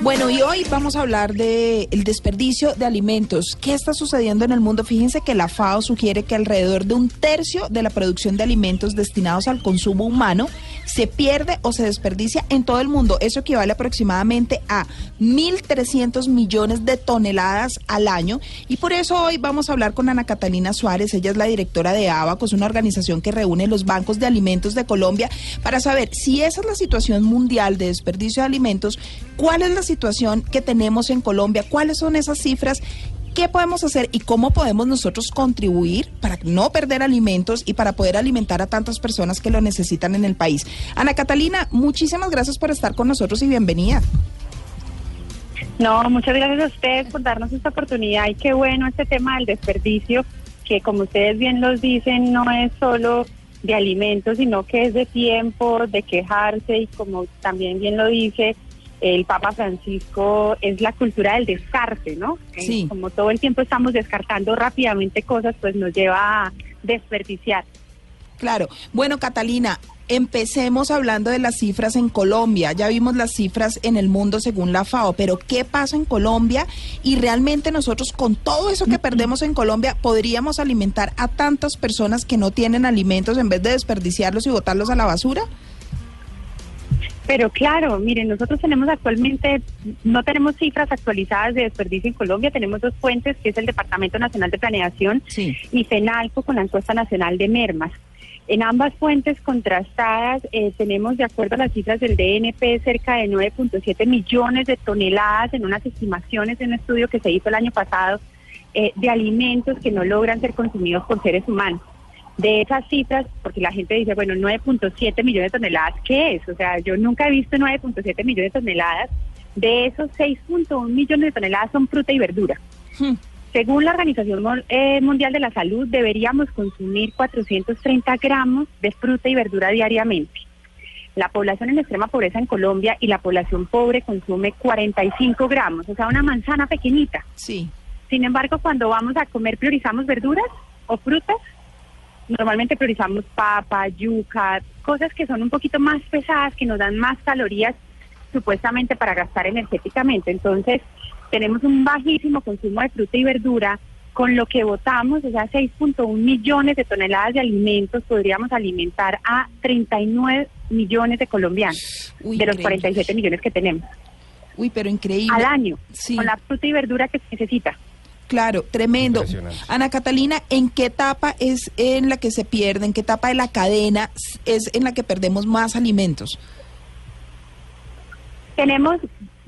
Bueno, y hoy vamos a hablar del el desperdicio de alimentos. ¿Qué está sucediendo en el mundo? Fíjense que la FAO sugiere que alrededor de un tercio de la producción de alimentos destinados al consumo humano se pierde o se desperdicia en todo el mundo. Eso equivale aproximadamente a 1.300 millones de toneladas al año. Y por eso hoy vamos a hablar con Ana Catalina Suárez. Ella es la directora de ABACO, es una organización que reúne los bancos de alimentos de Colombia para saber si esa es la situación mundial de desperdicio de alimentos, cuál es la situación que tenemos en Colombia, cuáles son esas cifras ¿Qué podemos hacer y cómo podemos nosotros contribuir para no perder alimentos y para poder alimentar a tantas personas que lo necesitan en el país? Ana Catalina, muchísimas gracias por estar con nosotros y bienvenida. No, muchas gracias a ustedes por darnos esta oportunidad y qué bueno este tema del desperdicio, que como ustedes bien los dicen, no es solo de alimentos, sino que es de tiempo, de quejarse y como también bien lo dice, el Papa Francisco es la cultura del descarte, ¿no? Sí. Como todo el tiempo estamos descartando rápidamente cosas, pues nos lleva a desperdiciar. Claro. Bueno, Catalina, empecemos hablando de las cifras en Colombia. Ya vimos las cifras en el mundo según la FAO, pero ¿qué pasa en Colombia? Y realmente nosotros con todo eso que perdemos en Colombia podríamos alimentar a tantas personas que no tienen alimentos en vez de desperdiciarlos y botarlos a la basura. Pero claro, miren, nosotros tenemos actualmente, no tenemos cifras actualizadas de desperdicio en Colombia, tenemos dos fuentes, que es el Departamento Nacional de Planeación Sí. y FENALCO con la encuesta nacional de mermas. En ambas fuentes contrastadas eh, tenemos, de acuerdo a las cifras del DNP, cerca de 9.7 millones de toneladas en unas estimaciones de un estudio que se hizo el año pasado eh, de alimentos que no logran ser consumidos por seres humanos. De esas cifras, porque la gente dice, bueno, 9.7 millones de toneladas, ¿qué es? O sea, yo nunca he visto 9.7 millones de toneladas. De esos 6.1 millones de toneladas son fruta y verdura. Hmm. Según la Organización eh, Mundial de la Salud, deberíamos consumir 430 gramos de fruta y verdura diariamente. La población en extrema pobreza en Colombia y la población pobre consume 45 gramos, o sea, una manzana pequeñita. Sí. Sin embargo, cuando vamos a comer, priorizamos verduras o frutas. Normalmente priorizamos papa, yuca, cosas que son un poquito más pesadas, que nos dan más calorías supuestamente para gastar energéticamente. Entonces, tenemos un bajísimo consumo de fruta y verdura. Con lo que votamos, o sea, 6.1 millones de toneladas de alimentos, podríamos alimentar a 39 millones de colombianos, Uy, de los increíble. 47 millones que tenemos Uy, pero increíble. al año, Sí. con la fruta y verdura que se necesita. Claro, tremendo. Ana Catalina, ¿en qué etapa es en la que se pierde, en qué etapa de la cadena es en la que perdemos más alimentos? Tenemos,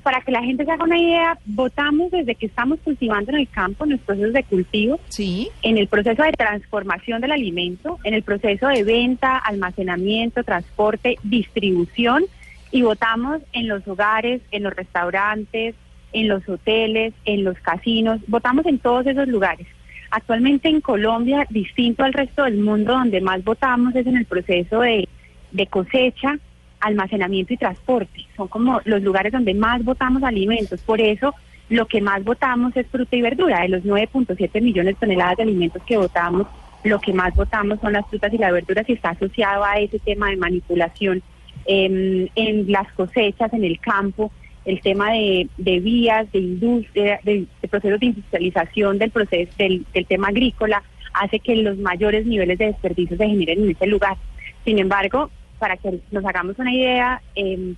para que la gente se haga una idea, votamos desde que estamos cultivando en el campo, en los procesos de cultivo, Sí. en el proceso de transformación del alimento, en el proceso de venta, almacenamiento, transporte, distribución, y votamos en los hogares, en los restaurantes, en los hoteles, en los casinos, votamos en todos esos lugares. Actualmente en Colombia, distinto al resto del mundo, donde más votamos es en el proceso de, de cosecha, almacenamiento y transporte. Son como los lugares donde más votamos alimentos. Por eso, lo que más votamos es fruta y verdura. De los 9.7 millones de toneladas de alimentos que votamos, lo que más votamos son las frutas y las verduras y está asociado a ese tema de manipulación em, en las cosechas, en el campo, el tema de, de vías, de industria, de, procesos de industrialización del proceso del, del tema agrícola, hace que los mayores niveles de desperdicio se generen en ese lugar. Sin embargo, para que nos hagamos una idea, em,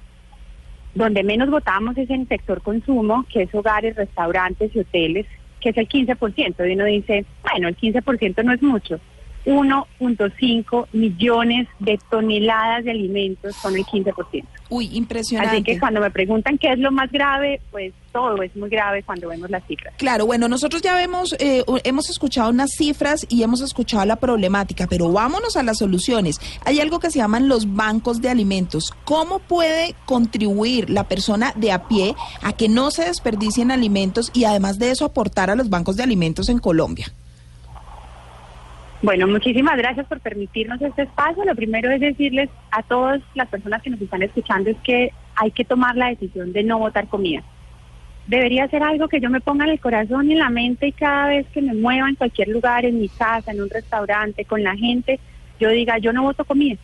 donde menos votamos es en el sector consumo, que es hogares, restaurantes y hoteles, que es el 15%. Y uno dice, bueno, el 15% no es mucho. 1.5 millones de toneladas de alimentos, son el 15%. Uy, impresionante. Así que cuando me preguntan qué es lo más grave, pues todo es muy grave cuando vemos las cifras. Claro, bueno, nosotros ya vemos, eh, hemos escuchado unas cifras y hemos escuchado la problemática, pero vámonos a las soluciones. Hay algo que se llaman los bancos de alimentos. ¿Cómo puede contribuir la persona de a pie a que no se desperdicien alimentos y además de eso aportar a los bancos de alimentos en Colombia? Bueno, muchísimas gracias por permitirnos este espacio. Lo primero es decirles a todas las personas que nos están escuchando es que hay que tomar la decisión de no votar comida. Debería ser algo que yo me ponga en el corazón y en la mente y cada vez que me mueva en cualquier lugar, en mi casa, en un restaurante, con la gente, yo diga, yo no voto comida.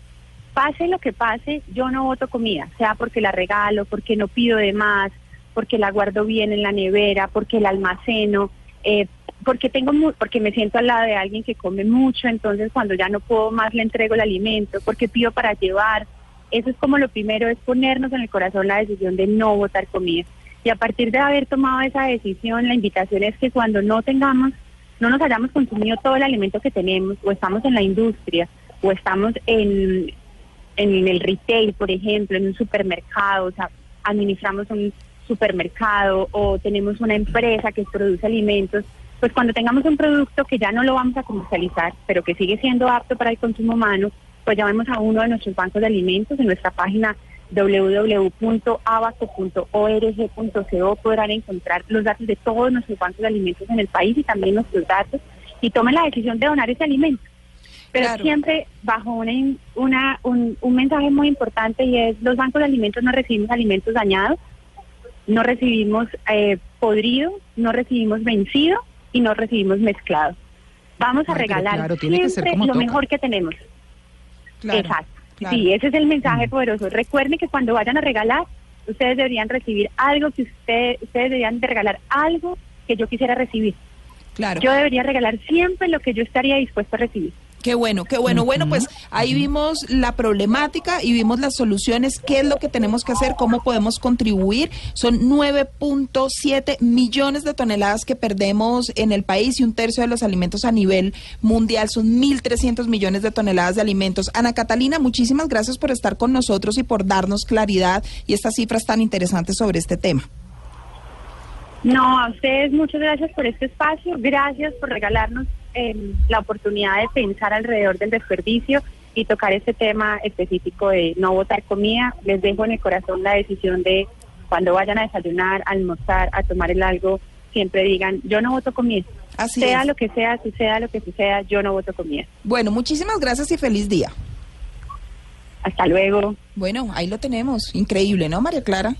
Pase lo que pase, yo no voto comida, sea porque la regalo, porque no pido de más, porque la guardo bien en la nevera, porque la almaceno, eh, porque tengo porque me siento al lado de alguien que come mucho, entonces cuando ya no puedo más le entrego el alimento, porque pido para llevar. Eso es como lo primero, es ponernos en el corazón la decisión de no votar comida. Y a partir de haber tomado esa decisión, la invitación es que cuando no tengamos, no nos hayamos consumido todo el alimento que tenemos, o estamos en la industria, o estamos en, en el retail, por ejemplo, en un supermercado, o sea, administramos un supermercado o tenemos una empresa que produce alimentos, pues cuando tengamos un producto que ya no lo vamos a comercializar, pero que sigue siendo apto para el consumo humano, pues llamemos a uno de nuestros bancos de alimentos en nuestra página www.abaco.org.co podrán encontrar los datos de todos nuestros bancos de alimentos en el país y también nuestros datos y tomen la decisión de donar ese alimento. Pero siempre bajo una, una un, un mensaje muy importante y es los bancos de alimentos no recibimos alimentos dañados, no recibimos eh, podrido, no recibimos vencido y no recibimos mezclado. Vamos a regalar siempre lo mejor que tenemos. Exacto. Sí, ese es el mensaje mm. poderoso. Recuerden que cuando vayan a regalar, ustedes deberían recibir algo que usted, ustedes deberían de regalar algo que yo quisiera recibir. Claro. Yo debería regalar siempre lo que yo estaría dispuesto a recibir. Qué bueno, qué bueno. Bueno, pues ahí vimos la problemática y vimos las soluciones, qué es lo que tenemos que hacer, cómo podemos contribuir. Son 9.7 millones de toneladas que perdemos en el país y un tercio de los alimentos a nivel mundial. Son 1.300 millones de toneladas de alimentos. Ana Catalina, muchísimas gracias por estar con nosotros y por darnos claridad y estas cifras tan interesantes sobre este tema. No, a ustedes muchas gracias por este espacio, gracias por regalarnos la oportunidad de pensar alrededor del desperdicio y tocar este tema específico de no botar comida. Les dejo en el corazón la decisión de cuando vayan a desayunar, a almorzar, a tomar el algo, siempre digan, yo no voto comida. Así sea lo que sea, suceda lo que suceda, yo no voto comida. Bueno, muchísimas gracias y feliz día. Hasta luego. Bueno, ahí lo tenemos. Increíble, ¿no, María Clara?